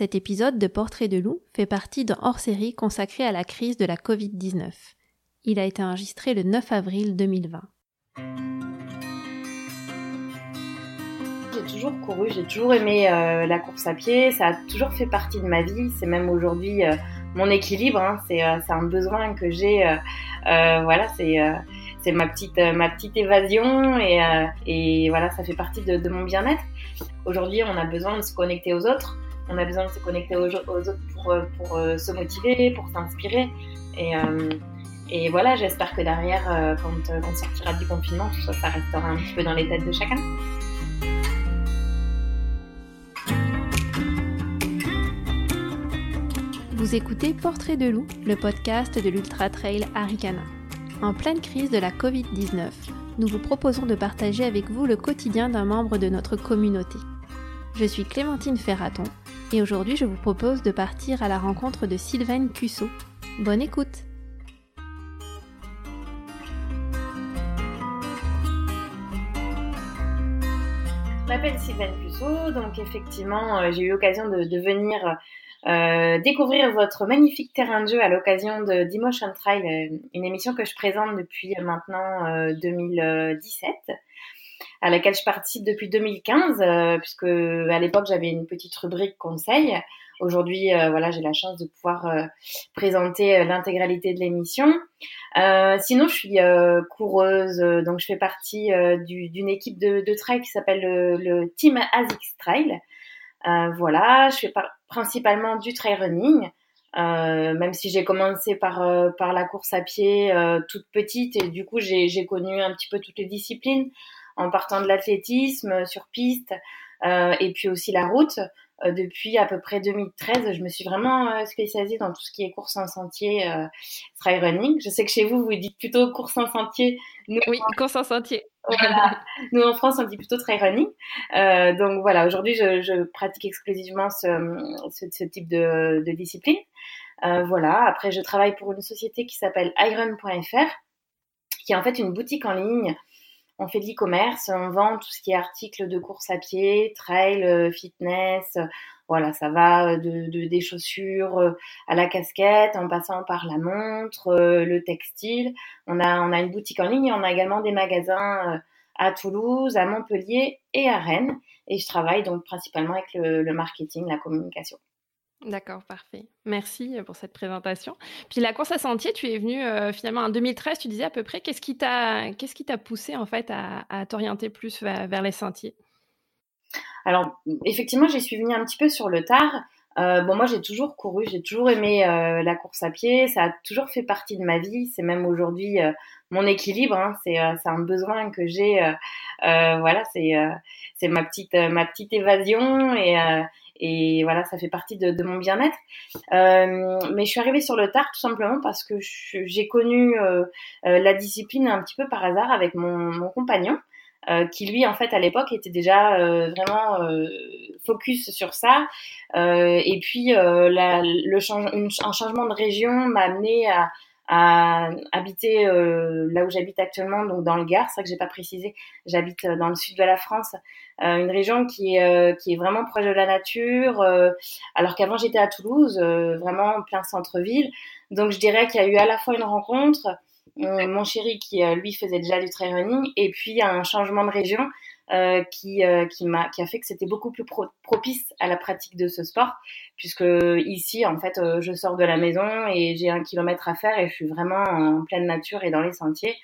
Cet épisode de Portrait de loup fait partie d'un hors-série consacré à la crise de la Covid-19. Il a été enregistré le 9 avril 2020. J'ai toujours couru, j'ai toujours aimé euh, la course à pied, ça a toujours fait partie de ma vie, c'est même aujourd'hui euh, mon équilibre, hein. euh, c'est un besoin que j'ai, voilà, c'est ma petite ma petite évasion et, voilà, ça fait partie de mon bien-être. Aujourd'hui, on a besoin de se connecter aux autres on a besoin de se connecter aux, autres pour, euh, pour euh, se motiver, pour s'inspirer. Et, euh, et, voilà, j'espère que derrière, quand on sortira du confinement, ça, ça restera un petit peu dans les têtes de chacun. Vous écoutez Portrait de loup, le podcast de l'Ultra Trail Aricana. En pleine crise de la Covid-19, nous vous proposons de partager avec vous le quotidien d'un membre de notre communauté. Je suis Clémentine Ferraton et aujourd'hui je vous propose de partir à la rencontre de Sylvaine Cusso. Bonne écoute Je m'appelle Sylvaine Cusso, donc effectivement euh, j'ai eu l'occasion de, venir euh, découvrir votre magnifique terrain de jeu à l'occasion de d'Emotion Trail, euh, une émission que je présente depuis maintenant 2017 à laquelle je participe depuis 2015, euh, puisque à l'époque j'avais une petite rubrique conseil. Aujourd'hui, euh, voilà, j'ai la chance de pouvoir euh, présenter l'intégralité de l'émission. sinon, je suis coureuse, donc je fais partie d'une équipe de, de, trail qui s'appelle le, Team ASICS Trail. voilà, je fais principalement du trail running. Euh, même si j'ai commencé par par la course à pied toute petite et du coup j'ai connu un petit peu toutes les disciplines en partant de l'athlétisme sur piste euh, et puis aussi la route. Euh, depuis à peu près 2013, je me suis vraiment euh, spécialisée dans tout ce qui est course en sentier, trail running. Je sais que chez vous, vous dites plutôt course en sentier. oui, course en sentier. Voilà. Nous en France, on dit plutôt trail running. donc voilà, aujourd'hui, je, pratique exclusivement ce, type de, de discipline. voilà. Après, je travaille pour une société qui s'appelle iron.fr, qui est en fait une boutique en ligne on fait de l'e-commerce, on vend tout ce qui est articles de course à pied, trail, euh, fitness, euh, voilà, ça va euh, de, des chaussures à la casquette, en passant par la montre, le textile. On a, on a une boutique en ligne et on a également des magasins à Toulouse, à Montpellier et à Rennes. Et je travaille donc principalement avec le marketing, la communication. D'accord, parfait. Merci euh, pour cette présentation. Puis la course à sentier, tu es venu euh, finalement en 2013, tu disais à peu près. Qu'est-ce qui t'a, qu'est-ce qui t'a poussé en fait à, t'orienter plus vers, les sentiers? Alors effectivement, j'y suis venue un petit peu sur le tard. Euh, bon, moi j'ai toujours couru, j'ai toujours aimé la course à pied, ça a toujours fait partie de ma vie. C'est même aujourd'hui mon équilibre. Hein. C'est, un besoin que j'ai. voilà, c'est c'est ma petite ma petite évasion et et voilà, ça fait partie de, de mon bien-être. Euh, mais je suis arrivée sur le tard tout simplement parce que j'ai connu euh, euh, la discipline un petit peu par hasard avec mon, mon compagnon. Euh, qui lui en fait à l'époque était déjà euh, vraiment euh, focus sur ça et puis la, le change, un changement de région m'a amené à, à habiter euh, là où j'habite actuellement, donc dans le Gard. C'est ça que j'ai pas précisé. J'habite euh, dans le sud de la France, euh, une région qui est qui est vraiment proche de la nature. alors qu'avant j'étais à Toulouse, vraiment plein centre-ville. Donc je dirais qu'il y a eu à la fois une rencontre, mon chéri qui lui faisait déjà du trail running, et puis un changement de région euh, qui, euh, qui, m'a, qui a fait que c'était beaucoup plus propice à la pratique de ce sport, puisque ici, en fait, euh, je sors de la maison et j'ai un kilomètre à faire et je suis vraiment en pleine nature et dans les sentiers.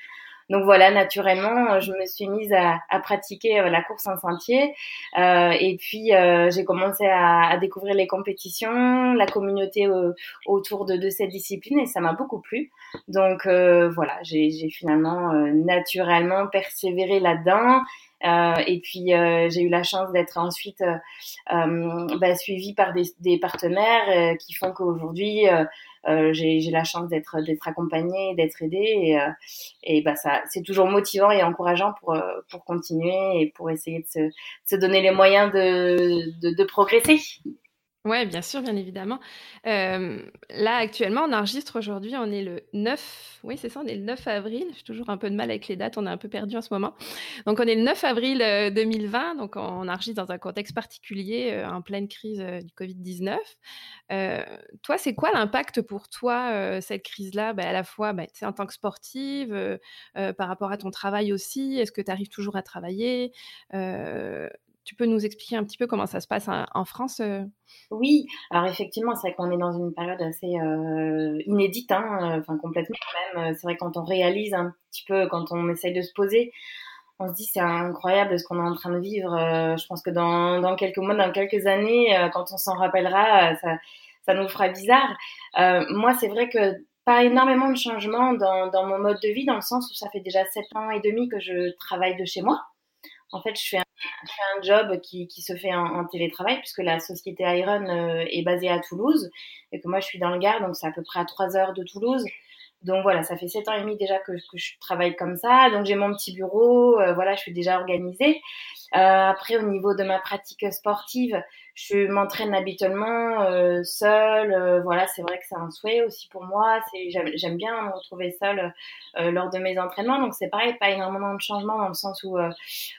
Donc voilà, naturellement, je me suis mise à, à pratiquer la course en sentier. Euh, et puis, euh, j'ai commencé à, à, découvrir les compétitions, la communauté autour de, de, cette discipline et ça m'a beaucoup plu. Donc euh, voilà, j'ai finalement naturellement persévéré là-dedans. Euh, et puis euh, j'ai eu la chance d'être ensuite euh, bah, suivie par des, des partenaires qui font qu'aujourd'hui j'ai la chance d'être d'être accompagnée, d'être aidée et, et bah ça c'est toujours motivant et encourageant pour pour continuer et pour essayer de se, donner les moyens de, de progresser. Ouais, bien sûr, bien évidemment. Euh, là, actuellement, on enregistre aujourd'hui, on est le 9, oui, c'est ça, on est le 9 avril. J'ai toujours un peu de mal avec les dates, on est un peu perdu en ce moment. Donc, on est le 9 avril 2020, euh, donc on enregistre dans un contexte particulier, euh, en pleine crise du Covid-19. toi, c'est quoi l'impact pour toi, cette crise-là, ben, à la fois ben, en tant que sportive, par rapport à ton travail aussi Est-ce que tu arrives toujours à travailler? Tu peux nous expliquer un petit peu comment ça se passe en, France euh? Oui, alors effectivement, c'est vrai qu'on est dans une période assez euh, inédite, hein, enfin complètement même. C'est vrai quand on réalise un petit peu, quand on essaye de se poser, on se dit c'est incroyable ce qu'on est en train de vivre. Euh, je pense que dans, quelques mois, dans quelques années, quand on s'en rappellera, ça, ça, nous fera bizarre. moi, c'est vrai que pas énormément de changements dans, dans, mon mode de vie, dans le sens où ça fait déjà sept ans et demi que je travaille de chez moi. En fait, je fais un, job qui, se fait en, télétravail puisque la société Iron euh, est basée à Toulouse et que moi je suis dans le Gard, donc c'est à peu près à 3 heures de Toulouse. Donc voilà, ça fait 7 ans et demi déjà que, que je travaille comme ça. Donc j'ai mon petit bureau, euh, voilà, je suis déjà organisée. Euh, après, au niveau de ma pratique sportive, je m'entraîne habituellement euh, seule. Euh, voilà, c'est vrai que c'est un souhait aussi pour moi. C'est j'aime bien me retrouver seule lors de mes entraînements. Donc c'est pareil, pas énormément de changements dans le sens où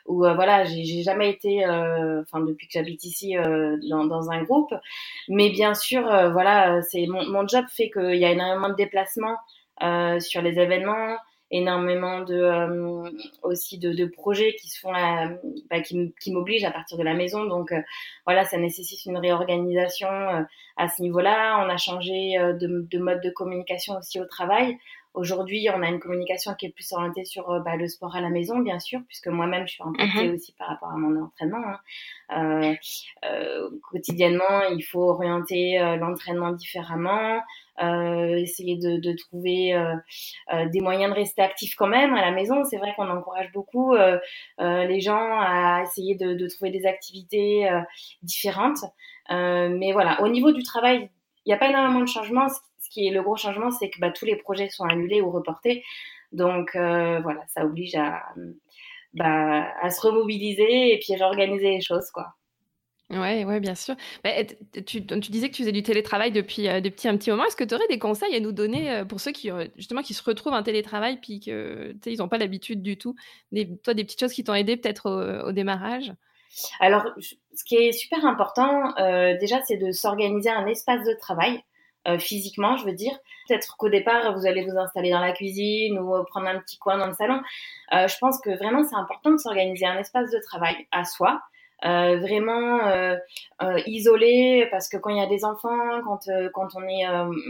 où voilà, j'ai jamais été, enfin depuis que j'habite ici dans, dans, un groupe. Mais bien sûr, voilà, c'est mon, mon job fait qu'il y a énormément de déplacements sur les événements énormément de euh, aussi de, projets qui se bah, qui, m'obligent à partir de la maison. Donc euh, voilà ça nécessite une réorganisation euh, à ce niveau-là. On a changé de, de, mode de communication aussi au travail Aujourd'hui, on a une communication qui est plus orientée sur bah, le sport à la maison, bien sûr, puisque moi-même, je suis impactée mhm. aussi par rapport à mon entraînement. Hein. Euh, euh, quotidiennement, il faut orienter euh, l'entraînement différemment, essayer de, de trouver des moyens de rester actif quand même à la maison. C'est vrai qu'on encourage beaucoup les gens à essayer de, de trouver des activités différentes. mais voilà, au niveau du travail, il n'y a pas énormément de changements ce qui est le gros changement, c'est que bah, tous les projets sont annulés ou reportés. Donc euh, voilà, ça oblige à, bah, à se remobiliser et puis réorganiser les choses, quoi. Ouais, ouais, bien sûr. Bah, tu, tu, disais que tu faisais du télétravail depuis, euh, depuis un petit moment. Est-ce que tu aurais des conseils à nous donner euh, pour ceux qui justement qui se retrouvent en télétravail puis que ils n'ont pas l'habitude du tout? Des, Toi, des petites choses qui t'ont aidé peut-être au, démarrage? Alors, ce qui est super important, déjà, c'est de s'organiser un espace de travail. Euh, physiquement, je veux dire. Peut-être qu'au départ, vous allez vous installer dans la cuisine ou prendre un petit coin dans le salon. Euh, je pense que vraiment, c'est important de s'organiser un espace de travail à soi. Euh, vraiment euh, euh, isolé parce que quand il y a des enfants, quand euh, quand on est,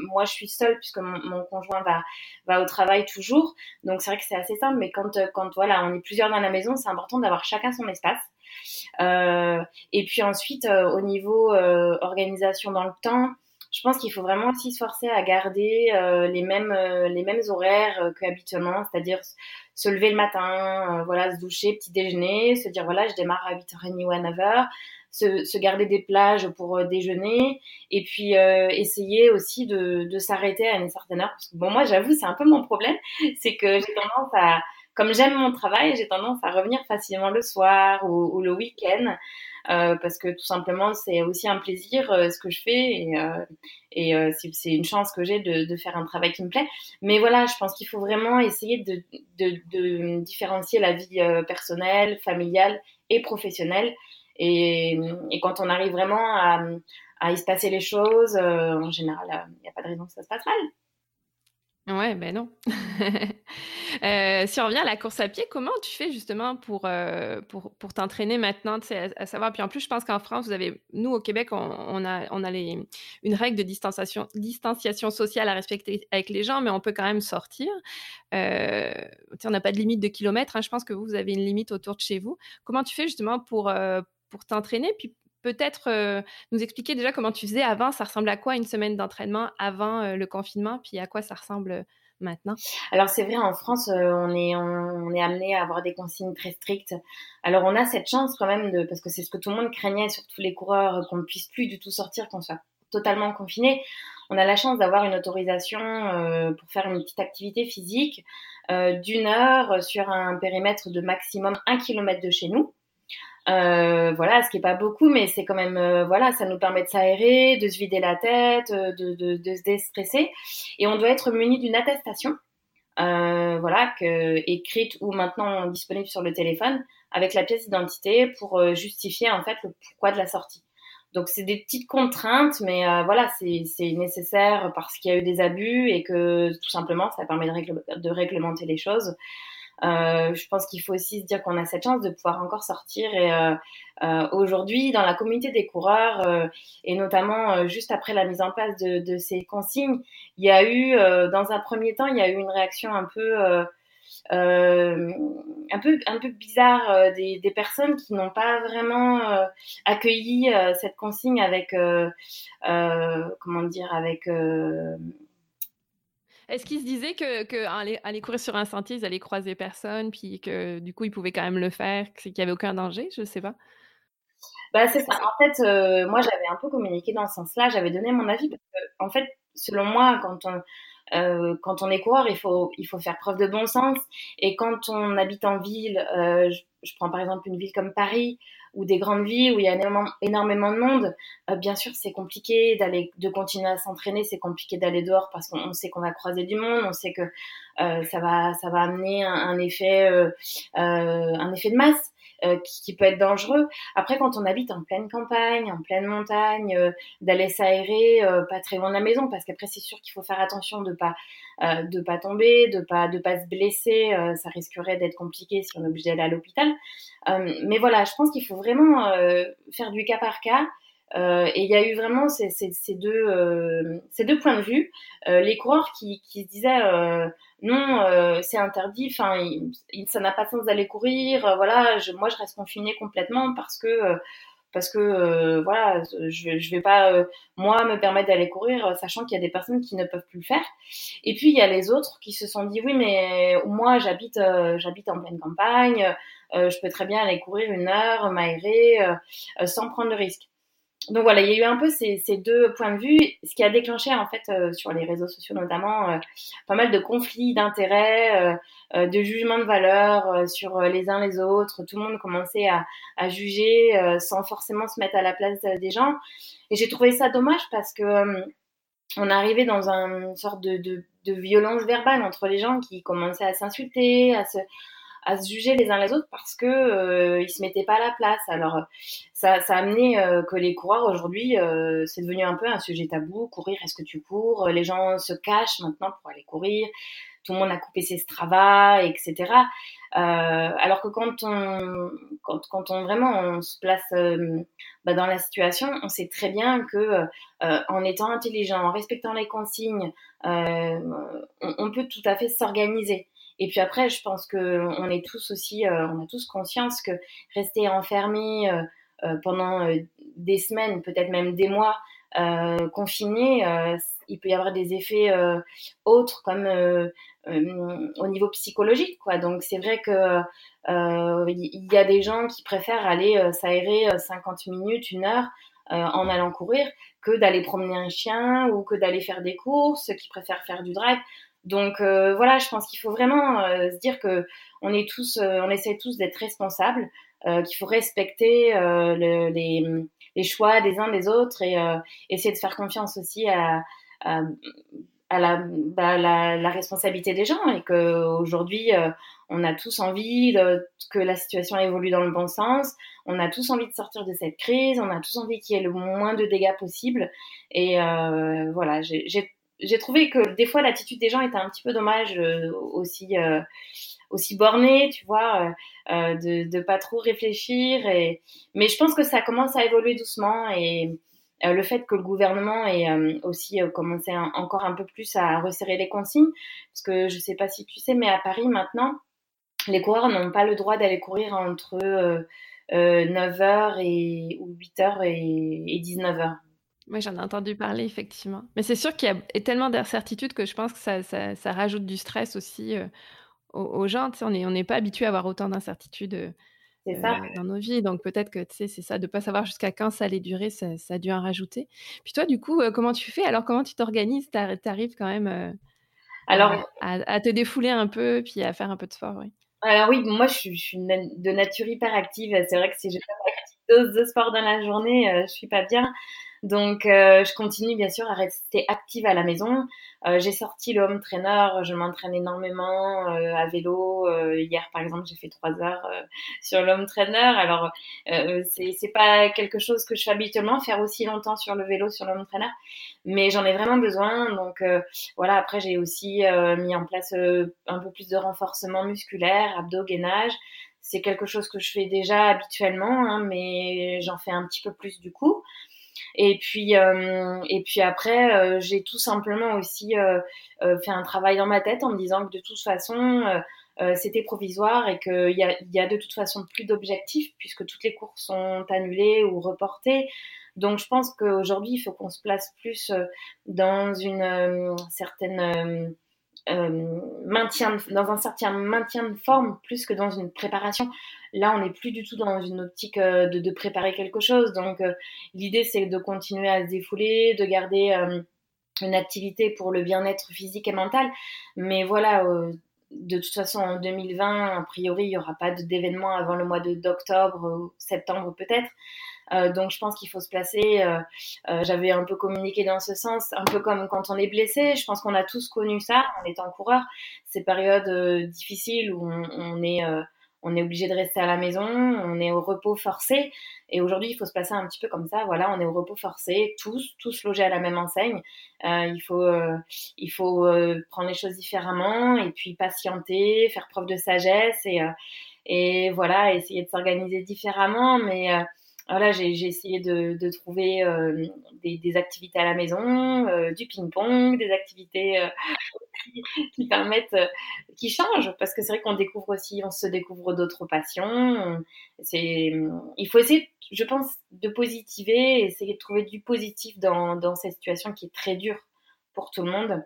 moi je suis seule puisque mon, mon, conjoint va va au travail toujours, donc c'est vrai que c'est assez simple. Mais quand quand voilà, on est plusieurs dans la maison, c'est important d'avoir chacun son espace. et puis ensuite, au niveau organisation dans le temps, je pense qu'il faut vraiment aussi se forcer à garder euh, les mêmes euh, les mêmes horaires euh, qu'habituellement, c'est-à-dire se lever le matin, voilà, se doucher, petit déjeuner, se dire voilà, je démarre à 8h30 ou à 9h, se, garder des plages pour déjeuner et puis essayer aussi de, de s'arrêter à une certaine heure bon moi j'avoue c'est un peu mon problème, c'est que j'ai tendance à comme j'aime mon travail, j'ai tendance à revenir facilement le soir ou le week-end. Euh, parce que tout simplement c'est aussi un plaisir euh, ce que je fais et, euh, et c'est une chance que j'ai de, de, faire un travail qui me plaît. Mais voilà, je pense qu'il faut vraiment essayer de, de, de différencier la vie personnelle, familiale et professionnelle. Et, et, quand on arrive vraiment à, à y se passer les choses, en général, il n'y a pas de raison que ça se passe mal. Ouais, ben non. euh, si on revient à la course à pied, comment tu fais justement pour, euh, pour, pour t'entraîner maintenant, à, savoir, puis en plus, je pense qu'en France, vous avez, nous au Québec, on, a, on a les, une règle de distanciation, distanciation sociale à respecter avec les gens, mais on peut quand même sortir. Euh, on n'a pas de limite de kilomètres, hein, je pense que vous, vous avez une limite autour de chez vous. Comment tu fais justement pour, pour t'entraîner, puis peut-être euh, nous expliquer déjà comment tu faisais avant, ça ressemble à quoi une semaine d'entraînement avant euh, le confinement, puis à quoi ça ressemble euh, maintenant? Alors c'est vrai, en France, on est on, est amené à avoir des consignes très strictes. Alors on a cette chance quand même de parce que c'est ce que tout le monde craignait, surtout les coureurs, qu'on ne puisse plus du tout sortir, qu'on soit totalement confiné. On a la chance d'avoir une autorisation pour faire une petite activité physique d'une heure sur un périmètre de maximum un kilomètre de chez nous. Voilà, ce qui est pas beaucoup, mais c'est quand même, voilà, ça nous permet de s'aérer, de se vider la tête, de, de, de, se déstresser. Et on doit être muni d'une attestation, voilà, que, écrite ou maintenant disponible sur le téléphone, avec la pièce d'identité pour justifier en fait le pourquoi de la sortie. Donc c'est des petites contraintes, mais euh, voilà, c'est nécessaire parce qu'il y a eu des abus et que tout simplement ça permet de réglementer les choses. Euh, je pense qu'il faut aussi se dire qu'on a cette chance de pouvoir encore sortir. Et euh, euh aujourd'hui, dans la communauté des coureurs, euh, et notamment euh, juste après la mise en place de, de, ces consignes, il y a eu, dans un premier temps, il y a eu une réaction un peu euh, un peu un peu bizarre euh, des, des, personnes qui n'ont pas vraiment euh, accueilli cette consigne avec comment dire avec est-ce qu'ils se disaient que, que aller, courir sur un sentier, ils allaient croiser personne, puis que du coup ils pouvaient quand même le faire, qu'il n'y avait aucun danger? Je ne sais pas. Bah c'est ça. En fait, moi j'avais un peu communiqué dans ce sens-là. J'avais donné mon avis en fait, selon moi, quand on euh, quand on est coureur, il faut, il faut faire preuve de bon sens. Et quand on habite en ville, euh, je, prends par exemple une ville comme Paris ou des grandes villes où il y a énormément, de monde, euh, bien sûr c'est compliqué d'aller, de continuer à s'entraîner, c'est compliqué d'aller dehors parce qu'on sait qu'on va croiser du monde, on sait que euh, ça va, ça va amener un, un effet, euh, un effet de masse. Euh, qui, qui, peut être dangereux. Après, quand on habite en pleine campagne, en pleine montagne, euh, d'aller s'aérer euh, pas très loin de la maison, parce qu'après c'est sûr qu'il faut faire attention de pas de pas tomber, de pas de pas se blesser. ça risquerait d'être compliqué si on est obligé d'aller à l'hôpital. mais voilà, je pense qu'il faut vraiment faire du cas par cas. Euh, et il y a eu vraiment ces, ces, ces deux, euh, ces deux points de vue. Euh, les coureurs qui, qui se disaient euh, non, euh, c'est interdit, enfin, ça n'a pas de sens d'aller courir. voilà, je, moi je reste confinée complètement parce que parce que voilà, je, je vais pas moi me permettre d'aller courir, sachant qu'il y a des personnes qui ne peuvent plus le faire. Et puis il y a les autres qui se sont dit oui, mais moi j'habite j'habite en pleine campagne, je peux très bien aller courir une heure, m'aérer sans prendre de risque donc voilà, il y a eu un peu ces, deux points de vue, ce qui a déclenché en fait euh, sur les réseaux sociaux notamment euh, pas mal de conflits d'intérêts, euh, de jugements de valeur sur les uns les autres. Tout le monde commençait à, à juger sans forcément se mettre à la place des gens. Et j'ai trouvé ça dommage parce que on arrivait dans une sorte de, de, de violence verbale entre les gens qui commençaient à s'insulter, à se à se juger les uns les autres parce que euh, ils se mettaient pas à la place. Alors ça, ça a amené euh, que les coureurs aujourd'hui, euh, c'est devenu un peu un sujet tabou. Courir, est-ce que tu cours? Les gens se cachent maintenant pour aller courir. Tout le monde a coupé ses Strava, etc. Euh, alors que quand on, quand, quand on vraiment on se place euh, bah, dans la situation, on sait très bien que euh, en étant intelligent, en respectant les consignes, on, on, peut tout à fait s'organiser. Et puis après, je pense que on est tous aussi, euh, on a tous conscience que rester enfermé euh, euh, pendant des semaines, peut-être même des mois, confiné, il peut y avoir des effets autres comme au niveau psychologique, quoi. Donc c'est vrai que il y a des gens qui préfèrent aller s'aérer 50 minutes, une heure. en allant courir que d'aller promener un chien ou que d'aller faire des courses, qui préfèrent faire du drive. Donc euh, voilà, je pense qu'il faut vraiment euh, se dire que on est tous, euh, on essaie tous d'être responsables, qu'il faut respecter le, les, les, choix des uns des autres et essayer de faire confiance aussi à, à, à la, bah, la, la, responsabilité des gens et que aujourd'hui on a tous envie de, que la situation évolue dans le bon sens, on a tous envie de sortir de cette crise, on a tous envie qu'il y ait le moins de dégâts possible. Et voilà, j'ai j'ai trouvé que des fois l'attitude des gens était un petit peu dommage euh, aussi euh, aussi bornée, tu vois, euh, euh, de de pas trop réfléchir et mais je pense que ça commence à évoluer doucement et le fait que le gouvernement ait aussi commencé encore un peu plus à resserrer les consignes parce que je sais pas si tu sais mais à Paris maintenant les coureurs n'ont pas le droit d'aller courir entre 9h et ou 8h et, et 19h. Oui, j'en ai entendu parler, effectivement. Mais c'est sûr qu'il y a tellement d'incertitudes que je pense que ça, ça, ça rajoute du stress aussi euh, aux, gens. Tu sais, on n'est on pas habitué à avoir autant d'incertitudes euh, dans nos vies. Donc peut-être que tu sais, c'est ça, de ne pas savoir jusqu'à quand ça allait durer, ça, ça, a dû en rajouter. Puis toi, du coup, euh, comment tu fais? Alors, comment tu t'organises? Tu arrives quand même Alors, à, à, te défouler un peu, puis à faire un peu de sport, oui. Alors oui, moi je suis, de nature hyper active. C'est vrai que si j'ai pas dose de sport dans la journée, je suis pas bien. Donc, euh, je continue bien sûr à rester active à la maison. Euh, j'ai sorti le home trainer, je m'entraîne énormément euh, à vélo. hier, par exemple, j'ai fait trois heures sur l'home trainer. Alors, c'est c'est pas quelque chose que je fais habituellement, faire aussi longtemps sur le vélo, sur l'home trainer, mais j'en ai vraiment besoin. Donc, voilà. Après, j'ai aussi mis en place un peu plus de renforcement musculaire, abdos, gainage c'est quelque chose que je fais déjà habituellement, hein, mais j'en fais un petit peu plus du coup. Et puis, euh, et puis après, euh, j'ai tout simplement aussi euh, fait un travail dans ma tête en me disant que de toute façon, c'était provisoire et qu'il y a, y a de toute façon plus d'objectifs puisque toutes les courses sont annulées ou reportées. Donc je pense qu'aujourd'hui, il faut qu'on se place plus dans une certaine maintien, dans un certain maintien de forme plus que dans une préparation. Là, on n'est plus du tout dans une optique euh, de, préparer quelque chose. Donc, euh, l'idée, c'est de continuer à se défouler, de garder une activité pour le bien-être physique et mental. Mais voilà, de toute façon, en 2020, a priori, il n'y aura pas d'événement avant le mois d'octobre, septembre peut-être. Euh, donc je pense qu'il faut se placer. Euh, euh, J'avais un peu communiqué dans ce sens, un peu comme quand on est blessé. Je pense qu'on a tous connu ça en étant coureur, ces périodes euh, difficiles où on, est euh, on est obligé de rester à la maison, on est au repos forcé. Et aujourd'hui, il faut se passer un petit peu comme ça. Voilà, on est au repos forcé, tous, tous logés à la même enseigne. Euh, il faut, euh, il faut euh, prendre les choses différemment et puis patienter, faire preuve de sagesse et, et voilà, essayer de s'organiser différemment. Mais voilà, j'ai essayé de, trouver euh, des, activités à la maison, euh, du ping-pong, des activités euh, qui, permettent, qui changent, parce que c'est vrai qu'on découvre aussi, on se découvre d'autres passions. C'est, il faut essayer, je pense, de positiver, essayer de trouver du positif dans, cette situation qui est très dure pour tout le monde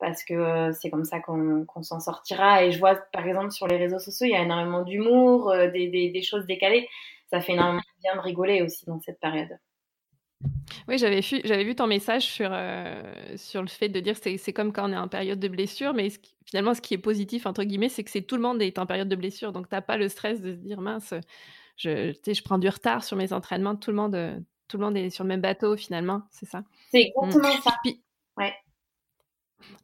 parce que c'est comme ça qu'on qu s'en sortira. Et je vois, par exemple, sur les réseaux sociaux, il y a énormément d'humour, des, choses décalées ça fait énormément bien de rigoler aussi dans cette période. Oui, j'avais vu, j'avais vu ton message sur, euh, sur le fait de dire que c'est comme quand on est en période de blessure, mais ce qui, finalement, ce qui est positif, entre guillemets, c'est que c'est tout le monde est en période de blessure. Donc, tu n'as pas le stress de se dire, mince, je, je prends du retard sur mes entraînements, tout le, monde, tout le monde est sur le même bateau, finalement, c'est ça? C'est exactement mmh. ça. Puis, ouais.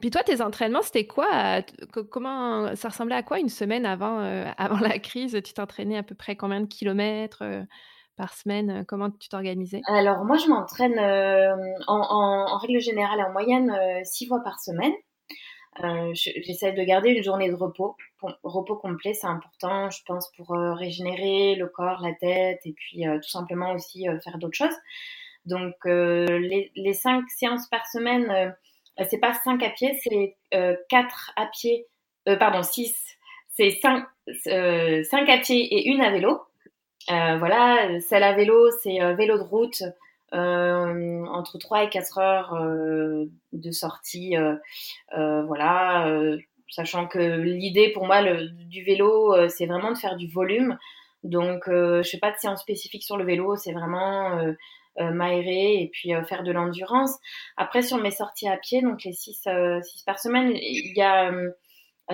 Puis toi, tes entraînements, c'était quoi Comment ça ressemblait à quoi une semaine avant, euh, avant la crise? Tu t'entraînais à peu près combien de kilomètres euh, par semaine? Comment tu t'organisais? Alors moi, je m'entraîne euh, en, règle générale en moyenne six fois par semaine. J'essaie de garder une journée de repos. repos complet, c'est important, je pense, pour régénérer le corps, la tête, et puis tout simplement aussi faire d'autres choses. Donc les, les, cinq séances par semaine euh, c'est pas 5 à pied, c'est euh, 4 à pied, euh, pardon, 6, c'est 5, euh, 5 à pied et une à vélo. Euh, voilà, celle à vélo, c'est vélo de route, entre 3 et 4 heures de sortie. voilà, sachant que l'idée pour moi le, du vélo, c'est vraiment de faire du volume. Donc, je fais pas de séance spécifique sur le vélo, c'est vraiment euh, m'aérer et puis euh, faire de l'endurance. Après, sur mes sorties à pied, donc les 6 euh, six par semaine, il y a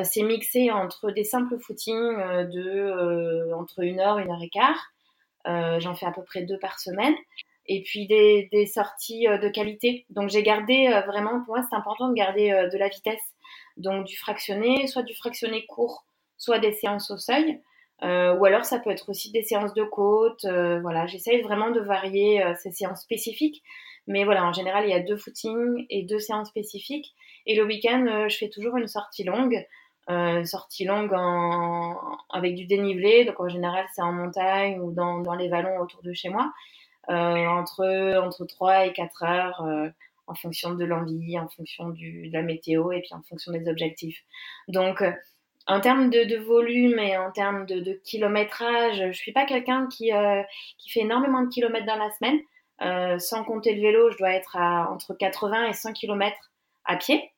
c'est mixé entre des simples footings de entre une heure, une heure et quart. J'en fais à peu près deux par semaine. Et puis des, des sorties de qualité. Donc j'ai gardé vraiment, pour moi c'est important de garder de la vitesse. Donc du fractionné, soit du fractionné court, soit des séances au seuil. Euh, ou alors ça peut être aussi des séances de côte. Euh, voilà, j'essaye vraiment de varier euh, ces séances spécifiques. Mais voilà, en général, il y a deux footings et deux séances spécifiques. Et le week-end, euh, je fais toujours une sortie longue. Euh, sortie longue en... avec du dénivelé. Donc en général, c'est en montagne ou dans, dans, les vallons autour de chez moi. entre, entre 3 et 4 heures en fonction de l'envie, en fonction du, de la météo et puis en fonction des objectifs. Donc en termes de, volume et en termes de, kilométrage, je suis pas quelqu'un qui, euh, qui fait énormément de kilomètres dans la semaine. Euh, sans compter le vélo, je dois être à entre 80 et 100 kilomètres à pied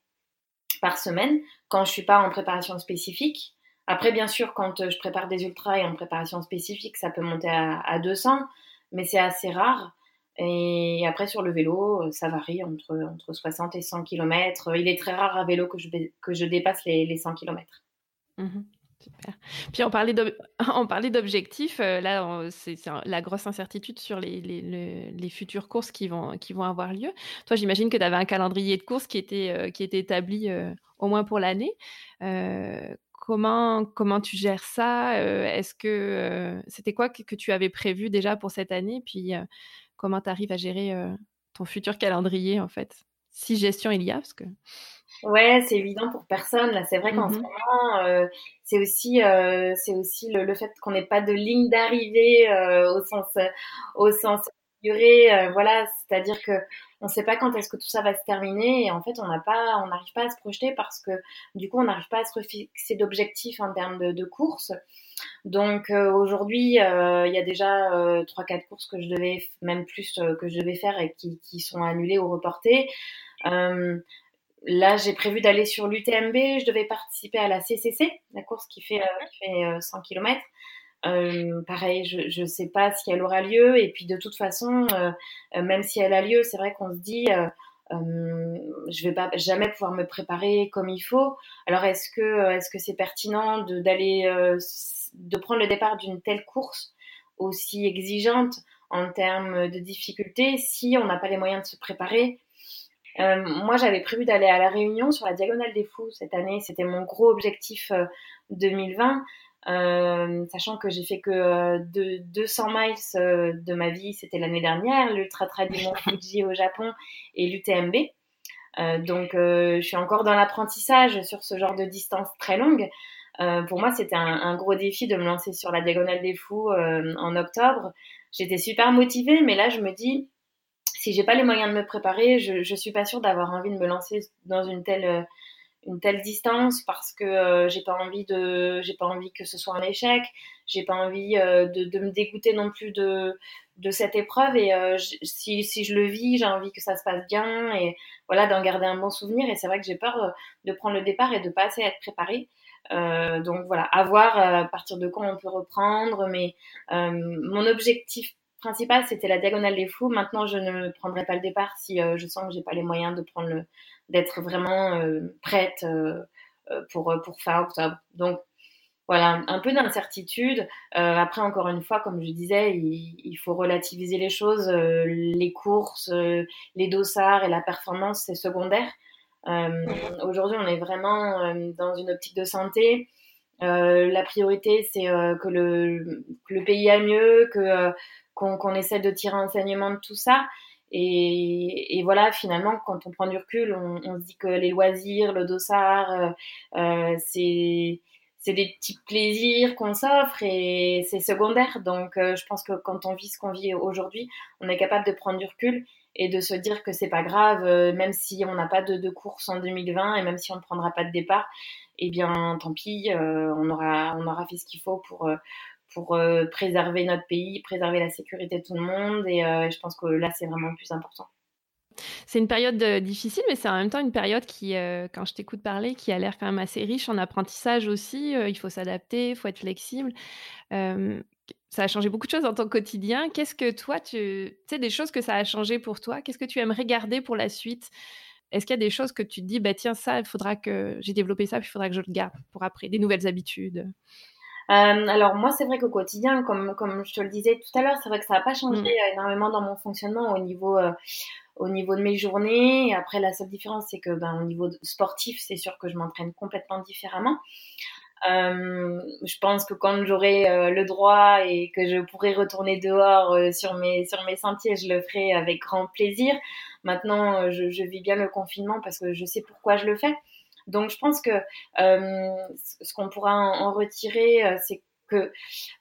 par semaine quand je suis pas en préparation spécifique. Après, bien sûr, quand je prépare des ultras et en préparation spécifique, ça peut monter à, à 200, mais c'est assez rare. Et après, sur le vélo, ça varie entre, entre 60 et 100 km. Il est très rare à vélo que je, que je dépasse les, les 100 km. Mmh. Puis on parlait d'objectifs. Euh, là, c'est la grosse incertitude sur les, les, futures courses qui vont, qui vont avoir lieu. Toi, j'imagine que tu avais un calendrier de courses qui était, euh, qui était établi euh, au moins pour l'année. comment, comment tu gères ça Est-ce que c'était quoi que, tu avais prévu déjà pour cette année? Puis comment tu arrives à gérer ton futur calendrier en fait? Si gestion il y a, parce que. Ouais, c'est évident pour personne. Là, c'est vrai qu'en ce mmh moment, euh, c'est aussi, euh, c'est aussi le, fait qu'on n'ait pas de ligne d'arrivée euh, au sens, au sens figuré. voilà, c'est-à-dire que on ne sait pas quand est-ce que tout ça va se terminer et en fait, on n'a pas, on n'arrive pas à se projeter parce que du coup, on n'arrive pas à se fixer d'objectifs en termes de, de courses. Donc aujourd'hui, il y a déjà trois, quatre courses que je devais, même plus que je devais faire et qui, qui sont annulées ou reportées. Là, j'ai prévu d'aller sur l'UTMB. Je devais participer à la CCC, la course qui fait, euh, qui fait 100 euh, km. Euh, pareil, je ne sais pas si elle aura lieu. Et puis de toute façon, euh, même si elle a lieu, c'est vrai qu'on se dit, je vais pas jamais pouvoir me préparer comme il faut. Alors est-ce que est-ce que c'est pertinent d'aller de, prendre le départ d'une telle course aussi exigeante en termes de difficulté si on n'a pas les moyens de se préparer euh, moi, j'avais prévu d'aller à la Réunion sur la Diagonale des Fous cette année. C'était mon gros objectif 2020. Euh, euh, sachant que j'ai fait que de 200 miles de ma vie, c'était l'année dernière, l'Ultra Trail du Fuji au Japon et l'UTMB. donc, je suis encore dans l'apprentissage sur ce genre de distance très longue. pour moi, c'était un, gros défi de me lancer sur la Diagonale des Fous en octobre. J'étais super motivée, mais là, je me dis, si j'ai pas les moyens de me préparer, je, je suis pas sûre d'avoir envie de me lancer dans une telle euh, une telle distance parce que euh, j'ai pas envie de j'ai pas envie que ce soit un échec. J'ai pas envie euh, de, de, me dégoûter non plus de de cette épreuve et si, si je le vis j'ai envie que ça se passe bien et voilà d'en garder un bon souvenir et c'est vrai que j'ai peur de prendre le départ et de pas assez être préparée. Donc voilà à voir à partir de quand on peut reprendre mais mon objectif c'était la diagonale des fous. Maintenant, je ne prendrai pas le départ si euh, je sens que j'ai pas les moyens de prendre le, d'être vraiment euh, prête euh, pour pour fin octobre. Donc voilà, un peu d'incertitude. après, encore une fois, comme je disais, il, faut relativiser les choses. les courses, les dossards et la performance, c'est secondaire. Aujourd'hui, on est vraiment dans une optique de santé. la priorité, c'est que, le, que, le, pays a mieux, que qu'on essaie de tirer enseignement de tout ça. Et, et, voilà, finalement, quand on prend du recul, on, on se dit que les loisirs, le dossard, euh, euh c'est des petits plaisirs qu'on s'offre et c'est secondaire. Donc, euh, je pense que quand on vit ce qu'on vit aujourd'hui, on est capable de prendre du recul et de se dire que c'est pas grave, euh, même si on n'a pas de, de, course en 2020 et même si on ne prendra pas de départ, eh bien, tant pis, on aura on aura fait ce qu'il faut pour pour euh, préserver notre pays, préserver la sécurité de tout le monde. Et euh, je pense que là, c'est vraiment le plus important. C'est une période euh, difficile, mais c'est en même temps une période qui, quand je t'écoute parler, qui a l'air quand même assez riche en apprentissage aussi. il faut s'adapter, il faut être flexible. ça a changé beaucoup de choses dans ton quotidien. Qu'est-ce que toi, tu sais, des choses que ça a changé pour toi? Qu'est-ce que tu aimerais garder pour la suite? Est-ce qu'il y a des choses que tu te dis, bah tiens, ça, il faudra que j'ai développé ça, puis il faudra que je le garde pour après, des nouvelles habitudes? Euh, alors moi, c'est vrai qu'au quotidien, comme, comme je te le disais tout à l'heure, c'est vrai que ça n'a pas changé mm. énormément dans mon fonctionnement au niveau, euh, au niveau de mes journées. Et après, la seule différence, c'est que ben, au niveau sportif, c'est sûr que je m'entraîne complètement différemment. Euh, je pense que quand j'aurai euh, le droit et que je pourrai retourner dehors euh, sur mes sur mes sentiers, je le ferai avec grand plaisir. Maintenant, je, je vis bien le confinement parce que je sais pourquoi je le fais. Donc je pense que euh, ce qu'on pourra en, retirer, euh, c'est que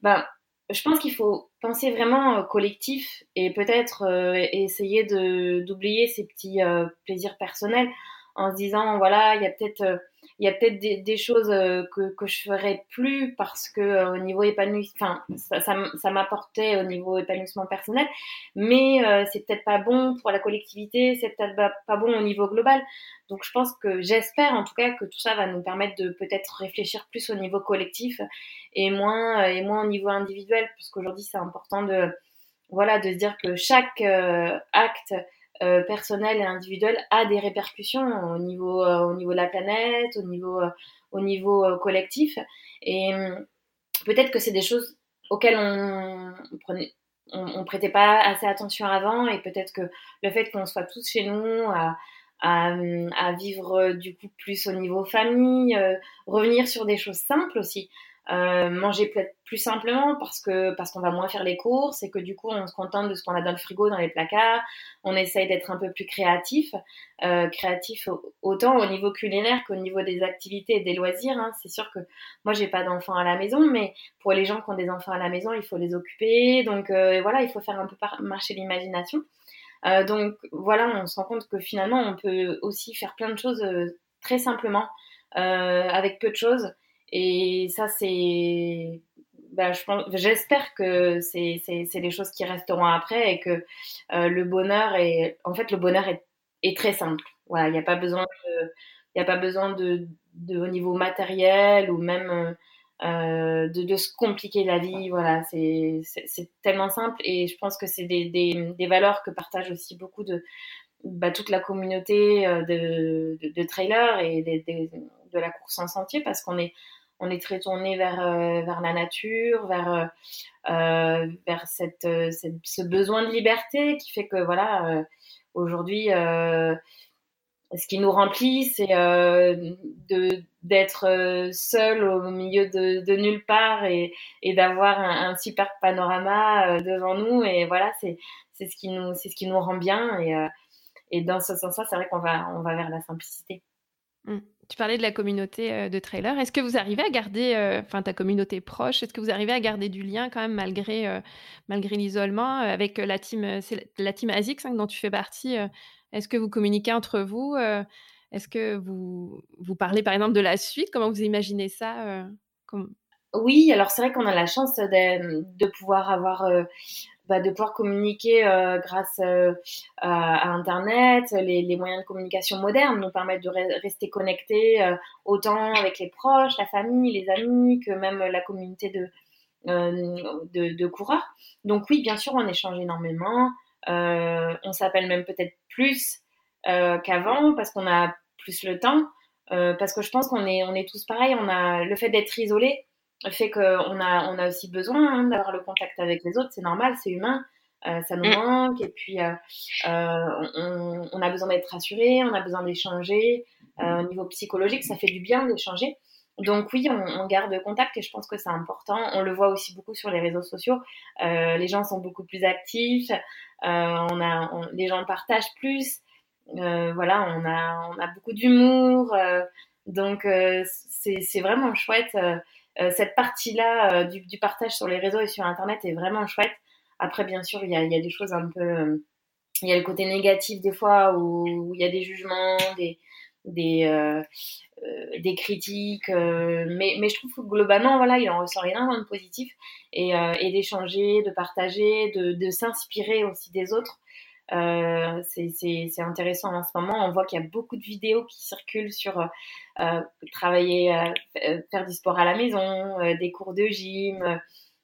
ben, je pense qu'il faut penser vraiment collectif et peut-être euh, essayer d'oublier ces petits plaisirs personnels en se disant voilà il y a peut-être il y a peut-être des, des, choses euh, que, que je ferais plus parce que euh, au niveau épanouissement, enfin, ça, ça, m'apportait au niveau épanouissement personnel, mais euh, c'est peut-être pas bon pour la collectivité, c'est peut-être pas, bon au niveau global. Donc je pense que j'espère en tout cas que tout ça va nous permettre de peut-être réfléchir plus au niveau collectif et moins et moins au niveau individuel, parce qu'aujourd'hui c'est important de voilà de dire que chaque acte personnel et individuel a des répercussions au niveau, au niveau de la planète, au niveau, au niveau collectif. Et hum, peut-être que c'est des choses auxquelles on, on, prêtait pas assez attention avant et peut-être que le fait qu'on soit tous chez nous à, à, vivre du coup plus au niveau famille, revenir sur des choses simples aussi. Euh, manger peut-être plus simplement parce que parce qu'on va moins faire les courses et que du coup on se contente de ce qu'on a dans le frigo, dans les placards. On essaye d'être un peu plus créatif, euh, créatif autant au niveau culinaire qu'au niveau des activités et des loisirs. Hein. C'est sûr que moi j'ai pas d'enfants à la maison, mais pour les gens qui ont des enfants à la maison, il faut les occuper. Donc euh, voilà, il faut faire un peu marcher l'imagination. Euh, donc voilà, on se rend compte que finalement on peut aussi faire plein de choses euh, très simplement avec peu de choses et ça, c'est. Bah, j'espère que c'est, des choses qui resteront après et que euh, le bonheur est. En fait, le bonheur est, est très simple. Voilà, il n'y a pas besoin de. Il a pas besoin de, de, au niveau matériel ou même euh, de, de, se compliquer la vie. Voilà, c'est, tellement simple et je pense que c'est des, des, valeurs que partagent aussi beaucoup de, bah, toute la communauté euh, de, de trailers et de la course en sentier parce qu'on est on est très tourné vers, euh, vers la nature, vers, euh, euh, vers cette, ce besoin de liberté qui fait que voilà, aujourd'hui, ce qui nous remplit, c'est d'être seul au milieu de, nulle part et, et d'avoir un, super panorama devant nous. Et voilà, c'est ce qui nous ce qui nous rend bien. Et, et dans ce sens-là, c'est vrai qu'on va on va vers la simplicité. Mmh. Tu parlais de la communauté euh, de trailers. Est-ce que vous arrivez à garder, euh, enfin ta communauté proche, est-ce que vous arrivez à garder du lien quand même malgré, euh, malgré l'isolement avec la team, c'est la team ASICS hein, dont tu fais partie Est-ce que vous communiquez entre vous Est-ce que vous, vous parlez par exemple de la suite? Comment vous imaginez ça Oui, alors c'est vrai qu'on a la chance de, de pouvoir avoir bah, de pouvoir communiquer euh, grâce euh, à, Internet. Les, moyens de communication modernes nous permettent de rester connectés euh, autant avec les proches, la famille, les amis, que même la communauté de, de, de, coureurs. Donc oui, bien sûr, on échange énormément. on s'appelle même peut-être plus qu'avant parce qu'on a plus le temps. parce que je pense qu'on est, on est tous pareils. On a le fait d'être isolé fait qu'on a, on a aussi besoin hein, d'avoir le contact avec les autres, c'est normal, c'est humain, euh, ça nous mm. manque, et puis euh, euh, on, on, a besoin d'être rassuré, on a besoin d'échanger. au niveau psychologique, ça fait du bien d'échanger. Donc oui, on, on, garde contact et je pense que c'est important. On le voit aussi beaucoup sur les réseaux sociaux. les gens sont beaucoup plus actifs, on a, les gens partagent plus. voilà, on a, on a beaucoup d'humour. donc c'est vraiment chouette. Euh, cette partie-là euh, du, partage sur les réseaux et sur Internet est vraiment chouette. Après, bien sûr, il y a, des choses un peu... Euh, il y a le côté négatif des fois où, il y a des jugements, des, des, critiques, mais, je trouve que globalement, voilà, il en ressort énormément de positif et, d'échanger, de partager, de s'inspirer aussi des autres. Euh, c'est intéressant en ce moment. On voit qu'il y a beaucoup de vidéos qui circulent sur euh, travailler, euh, faire du sport à la maison, des cours de gym,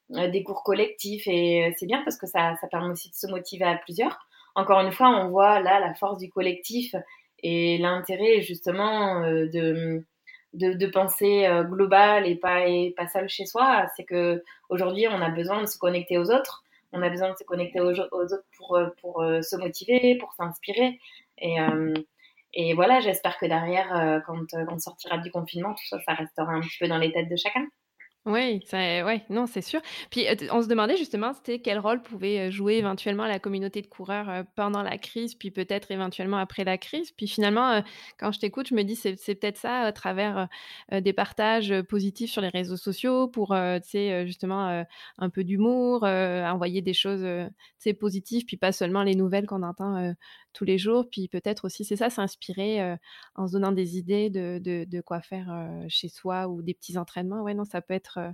des cours collectifs. Et c'est bien parce que ça, permet aussi de se motiver à plusieurs. Encore une fois, on voit là la force du collectif et l'intérêt justement de penser global et pas, et pas seul chez soi. C'est que aujourd'hui, on a besoin de se connecter aux autres on a besoin de se connecter aux, autres pour, euh, pour euh, se motiver, pour s'inspirer. Et, euh, et voilà, j'espère que derrière, quand, quand on sortira du confinement, tout ça, ça restera un petit peu dans les têtes de chacun. Oui, ouais, non, c'est sûr. Puis on se demandait justement, c'était quel rôle pouvait jouer éventuellement la communauté de coureurs pendant la crise, puis peut-être éventuellement après la crise. Puis finalement, quand je t'écoute, je me dis c'est, c'est peut-être ça à travers des partages positifs sur les réseaux sociaux pour, tu justement un peu d'humour, envoyer des choses, tu positives, puis pas seulement les nouvelles qu'on entend tous les jours. Puis peut-être aussi, c'est ça, s'inspirer euh, en se donnant des idées de, de, quoi faire euh, chez soi ou des petits entraînements. Ouais, non, ça peut être, euh,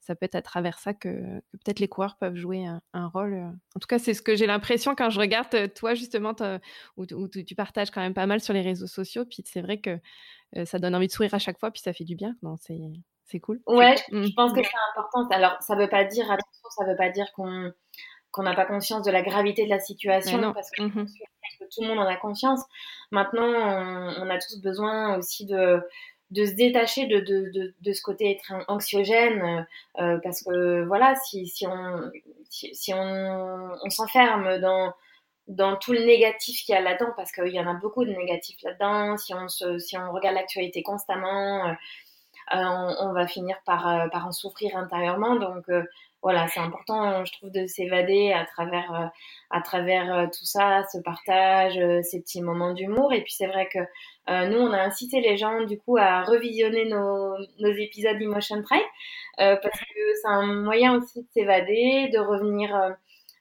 ça peut être à travers ça que, peut-être les coureurs peuvent jouer un, rôle. En tout cas, c'est ce que j'ai l'impression quand je regarde toi, justement, où, tu partages quand même pas mal sur les réseaux sociaux. Puis c'est vrai que ça donne envie de sourire à chaque fois, puis ça fait du bien. Non, c'est. C'est cool. Ouais, je, mmh. pense que c'est important. Alors, ça veut pas dire, attention, ça veut pas dire qu'on qu'on n'a pas conscience de la gravité de la situation parce que, mmh tout le monde en a conscience. Maintenant, on, a tous besoin aussi de de se détacher de, de, de, ce côté être anxiogène euh, parce que voilà si, si on si, on, on s'enferme dans dans tout le négatif qu'il y a là-dedans parce qu'il y en a beaucoup de négatifs là-dedans si on se, si on regarde l'actualité constamment euh, on, on, va finir par par en souffrir intérieurement donc voilà, c'est important, je trouve, de s'évader à travers, euh, à travers euh, tout ça, ce partage, euh, ces petits moments d'humour. Et puis c'est vrai que nous, on a incité les gens, du coup, à revisionner nos, nos épisodes d'Emotion Trail, parce que c'est un moyen aussi de s'évader, de revenir,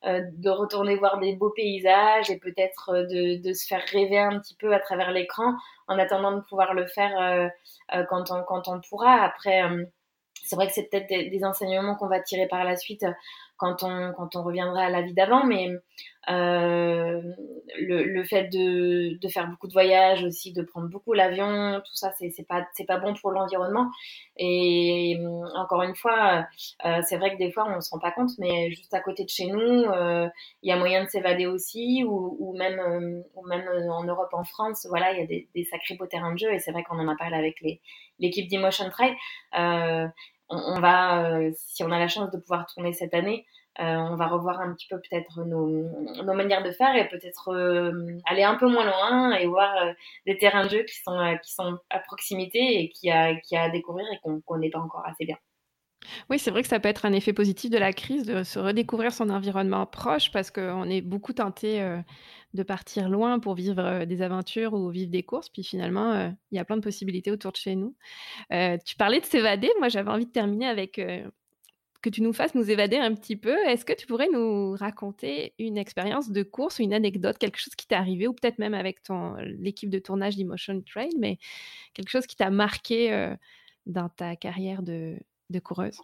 de retourner voir des beaux paysages et peut-être de, de, se faire rêver un petit peu à travers l'écran, en attendant de pouvoir le faire quand, on, quand on pourra. Après c'est vrai que c'est peut-être des, enseignements qu'on va tirer par la suite euh, quand on, quand on reviendra à la vie d'avant, mais euh, le, le, fait de, de, faire beaucoup de voyages aussi, de prendre beaucoup l'avion, tout ça, c'est pas, pas bon pour l'environnement. Et encore une fois, euh, c'est vrai que des fois, on se rend pas compte, mais juste à côté de chez nous, euh, il y a moyen de s'évader aussi, ou, ou même, euh, ou même en Europe, en France, voilà, il y a des, des sacrés beaux terrains de jeu, et c'est vrai qu'on en a parlé avec l'équipe d'Emotion Trail. Euh, on, va, euh, si on a la chance de pouvoir tourner cette année, euh, on va revoir un petit peu peut-être nos, manières de faire et peut-être euh, aller un peu moins loin et voir des terrains de jeu qui sont, qui sont à proximité et qui a, qui a à découvrir et qu'on ne connaît pas encore assez bien. Oui, c'est vrai que ça peut être un effet positif de la crise de se redécouvrir son environnement proche parce qu'on est beaucoup tenté de partir loin pour vivre euh, des aventures ou vivre des courses. Puis finalement, euh, il y a plein de possibilités autour de chez nous. Euh, tu parlais de s'évader. Moi, j'avais envie de terminer avec que tu nous fasses nous évader un petit peu. Est-ce que tu pourrais nous raconter une expérience de course ou une anecdote, quelque chose qui t'est arrivé, ou peut-être même avec ton l'équipe de tournage d'Emotion Trail, mais quelque chose qui t'a marqué dans ta carrière de, de coureuse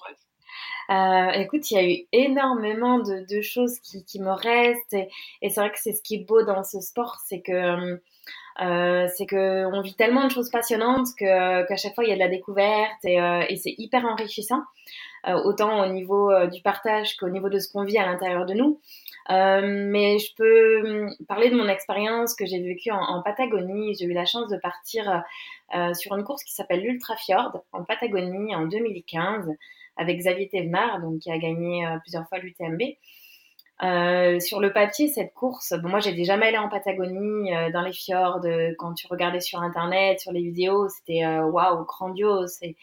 euh, écoute, il y a eu énormément de, choses qui, me restent et, c'est vrai que c'est ce qui est beau dans ce sport, c'est que euh, c'est que on vit tellement de choses passionnantes que qu'à chaque fois il y a de la découverte et, euh, c'est hyper enrichissant, euh, autant au niveau euh, du partage qu'au niveau de ce qu'on vit à l'intérieur de nous. Mais je peux hum, parler de mon expérience que j'ai vécue en, Patagonie. J'ai eu la chance de partir sur une course qui s'appelle l'Ultra Fjord en Patagonie en 2015 avec Xavier Thévenard, donc qui a gagné euh, plusieurs fois l'UTMB. Euh, sur le papier, cette course, bon, moi j'étais jamais allée en Patagonie, euh, dans les fjords, quand tu regardais sur internet, sur les vidéos, c'était waouh, grandiose. Et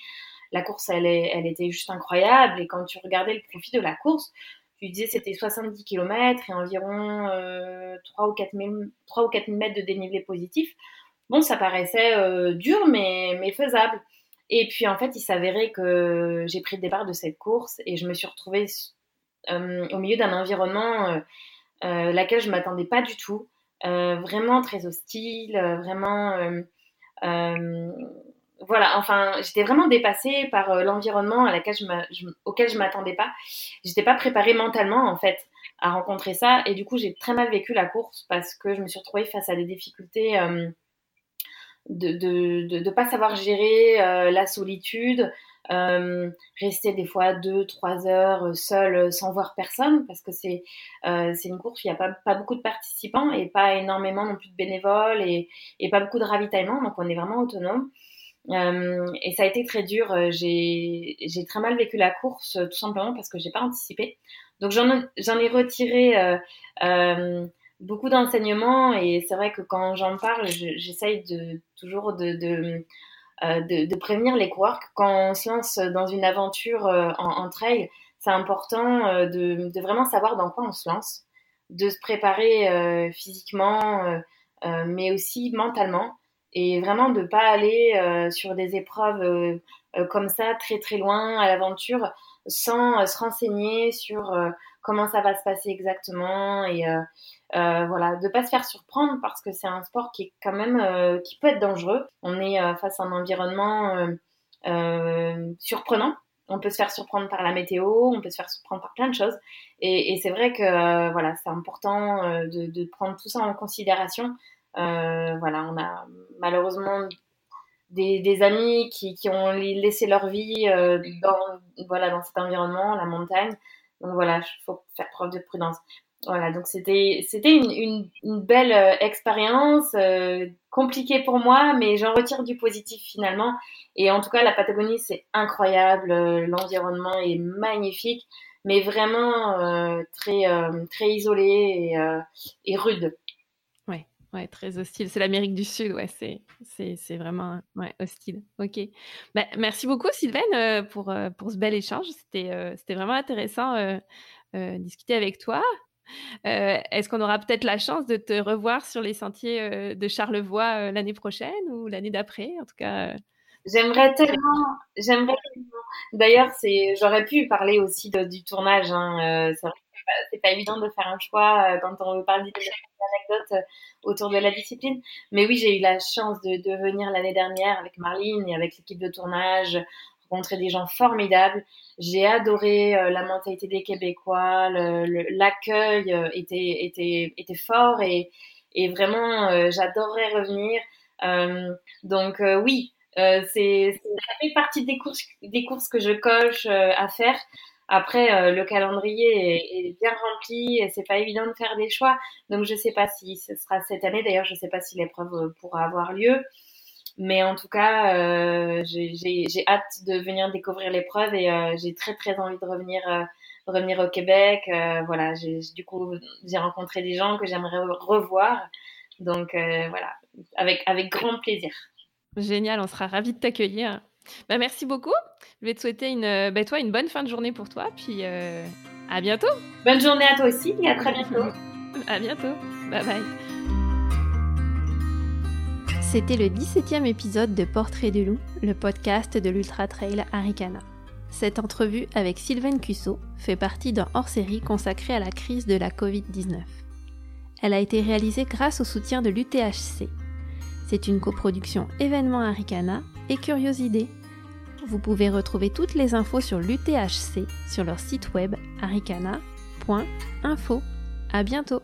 la course, elle, elle était juste incroyable. Et quand tu regardais le profit de la course, tu disais c'était 70 km et environ 3 ou 4 000, 3 ou 4 000 mètres de dénivelé positif. Bon, ça paraissait dur, mais, faisable. Et puis en fait, il s'avérait que j'ai pris le départ de cette course et je me suis retrouvée euh, au milieu d'un environnement euh, euh, laquelle je m'attendais pas du tout, euh, vraiment très hostile, vraiment voilà, enfin, j'étais vraiment dépassée par l'environnement à laquelle je, auquel je m'attendais pas. J'étais pas préparée mentalement en fait à rencontrer ça. Et du coup j'ai très mal vécu la course parce que je me suis retrouvée face à des difficultés de de, de, de pas savoir gérer euh, la solitude, euh, rester des fois deux, trois heures euh, seul sans voir personne parce que c'est euh, une course où il n'y a pas, pas beaucoup de participants et pas énormément non plus de bénévoles et, et pas beaucoup de ravitaillement. Donc on est vraiment autonome euh, et ça a été très dur. J'ai j'ai très mal vécu la course tout simplement parce que j'ai pas anticipé. Donc j'en ai retiré euh, beaucoup d'enseignements. Et c'est vrai que quand j'en parle, j'essaye de toujours de, de, euh, de, prévenir les coureurs quand on se lance dans une aventure euh, en, en, trail, c'est important euh, de, vraiment savoir dans quoi on se lance, de se préparer euh, physiquement, euh, mais aussi mentalement, et vraiment de pas aller sur des épreuves comme ça très très loin à l'aventure sans se renseigner sur comment ça va se passer exactement et euh, voilà, de pas se faire surprendre parce que c'est un sport qui est quand même euh, qui peut être dangereux. On est euh, face à un environnement surprenant. On peut se faire surprendre par la météo, on peut se faire surprendre par plein de choses. Et, et c'est vrai que voilà, c'est important de, de, prendre tout ça en considération. Voilà, on a malheureusement des, des, amis qui, qui, ont laissé leur vie dans, voilà, dans cet environnement, la montagne. donc voilà, il faut faire preuve de prudence. Voilà, donc c'était c'était une, une, une, belle euh, expérience, euh, compliquée pour moi, mais j'en retire du positif finalement. Et en tout cas, la Patagonie, c'est incroyable, euh, l'environnement est magnifique, mais vraiment euh, très très isolé et, et rude. Ouais, très hostile. C'est l'Amérique du Sud, ouais, c'est c'est c'est vraiment ouais, hostile. Ok. Bah, merci beaucoup Sylvaine pour pour ce bel échange. C'était c'était vraiment intéressant. Euh, discuter avec toi. Euh, est-ce qu'on aura peut-être la chance de te revoir sur les sentiers euh, de Charlevoix euh, l'année prochaine ou l'année d'après? En tout cas. J'aimerais tellement, j'aimerais D'ailleurs, c'est, j'aurais pu parler aussi du tournage. Hein. c'est c'est pas, évident de faire un choix quand on veut parler d'anecdotes autour de la discipline. Mais oui, j'ai eu la chance de, venir l'année dernière avec Marline et avec l'équipe de tournage rencontré des gens formidables. J'ai adoré euh, la mentalité des Québécois, l'accueil euh, était, était, était fort et, vraiment, euh, j'adorerais revenir. donc oui, c'est ça fait partie des courses, des courses que je coche à faire. Après, le calendrier est, bien rempli et c'est pas évident de faire des choix. Donc, je sais pas si ce sera cette année. D'ailleurs, je sais pas si l'épreuve pourra avoir lieu. Mais en tout cas, euh, j'ai hâte de venir découvrir l'épreuve et euh, j'ai très très envie de revenir, euh, revenir au Québec. Euh, voilà, du coup, j'ai rencontré des gens que j'aimerais revoir. Donc euh, voilà, avec, avec grand plaisir. Génial, on sera ravis de t'accueillir. Bah, merci beaucoup. Je vais te souhaiter une, bah, toi, une bonne fin de journée pour toi. Puis à bientôt. Bonne journée à toi aussi et à très bientôt. à bientôt. Bye bye. C'était le 17e épisode de Portrait de loup, le podcast de l'Ultra Trail Aricana. Cette entrevue avec Sylvaine Cusso fait partie d'un hors-série consacré à la crise de la Covid-19. Elle a été réalisée grâce au soutien de l'UTHC. C'est une coproduction événement Aricana et Curiosité. Vous pouvez retrouver toutes les infos sur l'UTHC sur leur site web aricana.info. À bientôt!